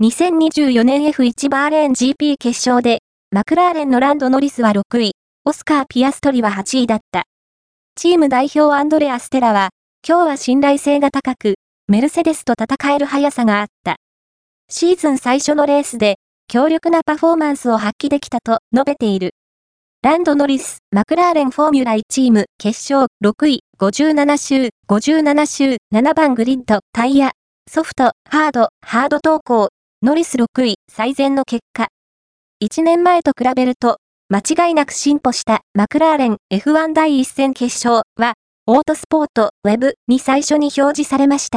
2024年 F1 バーレーン GP 決勝で、マクラーレンのランド・ノリスは6位、オスカー・ピアストリは8位だった。チーム代表アンドレア・ステラは、今日は信頼性が高く、メルセデスと戦える速さがあった。シーズン最初のレースで、強力なパフォーマンスを発揮できたと述べている。ランド・ノリス、マクラーレンフォーミュラ1チーム、決勝、6位、57周、57周、7番グリッド、タイヤ、ソフト、ハード、ハード投稿、ノリス6位、最善の結果。1年前と比べると、間違いなく進歩したマクラーレン F1 第1戦決勝は、オートスポートウェブに最初に表示されました。